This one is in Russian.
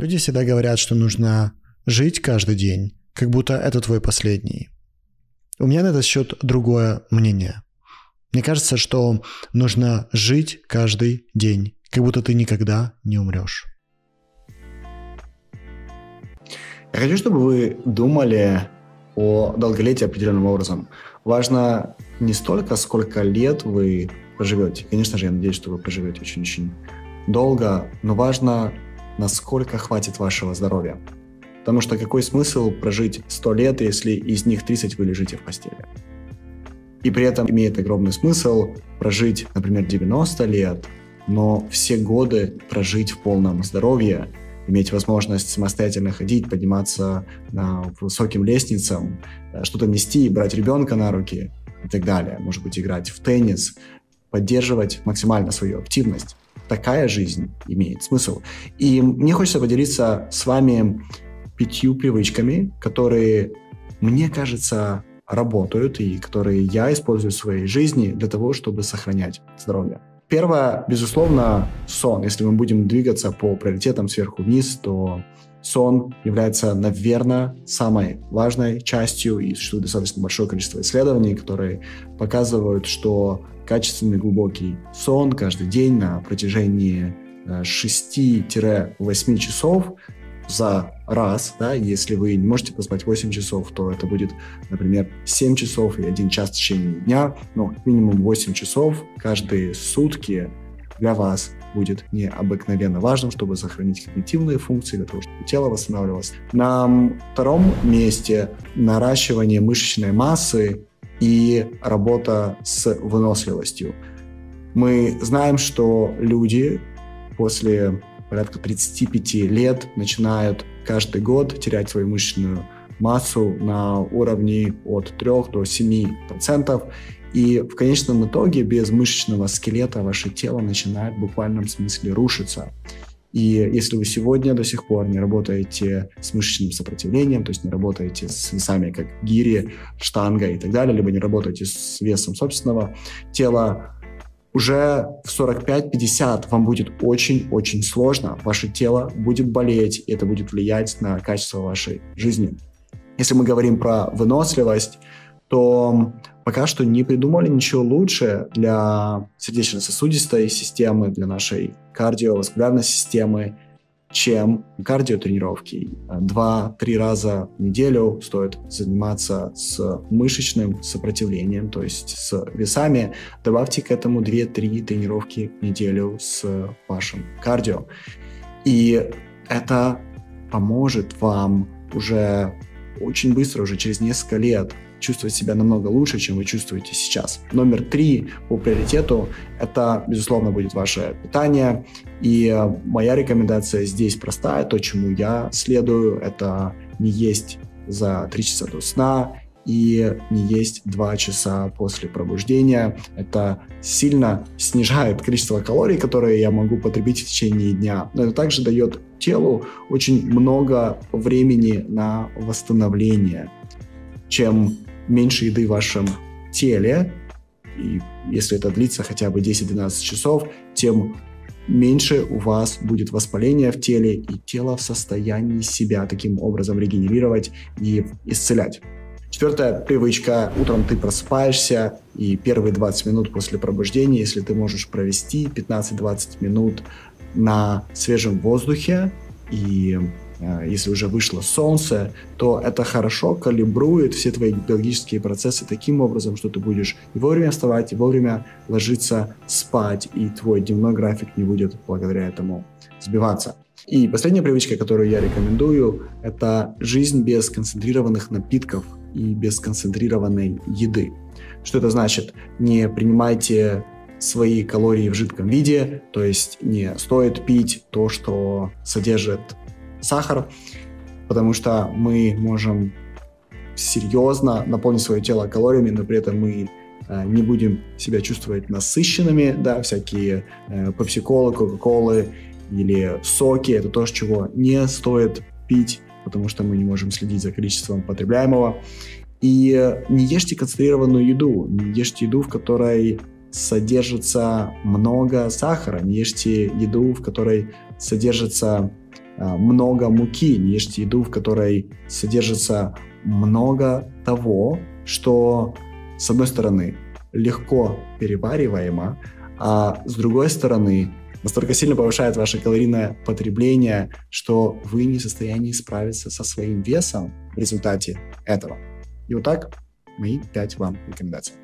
Люди всегда говорят, что нужно жить каждый день, как будто это твой последний. У меня на этот счет другое мнение. Мне кажется, что нужно жить каждый день, как будто ты никогда не умрешь. Я хочу, чтобы вы думали о долголетии определенным образом. Важно не столько, сколько лет вы проживете. Конечно же, я надеюсь, что вы проживете очень-очень долго, но важно, насколько хватит вашего здоровья. Потому что какой смысл прожить 100 лет, если из них 30 вы лежите в постели? И при этом имеет огромный смысл прожить, например, 90 лет, но все годы прожить в полном здоровье, иметь возможность самостоятельно ходить, подниматься на высоким лестницам, э, что-то нести, брать ребенка на руки и так далее. Может быть, играть в теннис, поддерживать максимально свою активность. Такая жизнь имеет смысл. И мне хочется поделиться с вами пятью привычками, которые, мне кажется, работают и которые я использую в своей жизни для того, чтобы сохранять здоровье. Первое, безусловно, сон. Если мы будем двигаться по приоритетам сверху вниз, то сон является, наверное, самой важной частью, и существует достаточно большое количество исследований, которые показывают, что качественный глубокий сон каждый день на протяжении 6-8 э, часов за раз, да, если вы не можете поспать 8 часов, то это будет, например, 7 часов и 1 час в течение дня, но минимум 8 часов каждые сутки для вас будет необыкновенно важным, чтобы сохранить когнитивные функции, для того, чтобы тело восстанавливалось. На втором месте наращивание мышечной массы и работа с выносливостью. Мы знаем, что люди после порядка 35 лет начинают каждый год терять свою мышечную массу на уровне от 3 до 7 процентов. И в конечном итоге без мышечного скелета ваше тело начинает в буквальном смысле рушиться. И если вы сегодня до сих пор не работаете с мышечным сопротивлением, то есть не работаете с весами, как гири, штанга и так далее, либо не работаете с весом собственного тела, уже в 45-50 вам будет очень-очень сложно, ваше тело будет болеть, и это будет влиять на качество вашей жизни. Если мы говорим про выносливость, то пока что не придумали ничего лучше для сердечно-сосудистой системы, для нашей кардиоваскулярной системы, чем кардиотренировки. Два-три раза в неделю стоит заниматься с мышечным сопротивлением, то есть с весами. Добавьте к этому 2-3 тренировки в неделю с вашим кардио. И это поможет вам уже очень быстро, уже через несколько лет чувствовать себя намного лучше, чем вы чувствуете сейчас. Номер три по приоритету – это, безусловно, будет ваше питание. И э, моя рекомендация здесь простая. То, чему я следую, это не есть за три часа до сна и не есть два часа после пробуждения. Это сильно снижает количество калорий, которые я могу потребить в течение дня. Но это также дает телу очень много времени на восстановление. Чем меньше еды в вашем теле, и если это длится хотя бы 10-12 часов, тем меньше у вас будет воспаления в теле, и тело в состоянии себя таким образом регенерировать и исцелять. Четвертая привычка. Утром ты просыпаешься, и первые 20 минут после пробуждения, если ты можешь провести 15-20 минут на свежем воздухе и если уже вышло солнце, то это хорошо калибрует все твои биологические процессы таким образом, что ты будешь и вовремя вставать, и вовремя ложиться спать, и твой дневной график не будет благодаря этому сбиваться. И последняя привычка, которую я рекомендую, это жизнь без концентрированных напитков и без концентрированной еды. Что это значит? Не принимайте свои калории в жидком виде, то есть не стоит пить то, что содержит сахар, потому что мы можем серьезно наполнить свое тело калориями, но при этом мы э, не будем себя чувствовать насыщенными, да, всякие э, попсиколы, кока-колы или соки, это то, чего не стоит пить, потому что мы не можем следить за количеством потребляемого. И не ешьте концентрированную еду, не ешьте еду, в которой содержится много сахара, не ешьте еду, в которой содержится а, много муки, не ешьте еду, в которой содержится много того, что, с одной стороны, легко перевариваемо, а с другой стороны, настолько сильно повышает ваше калорийное потребление, что вы не в состоянии справиться со своим весом в результате этого. И вот так мои 5 вам рекомендаций.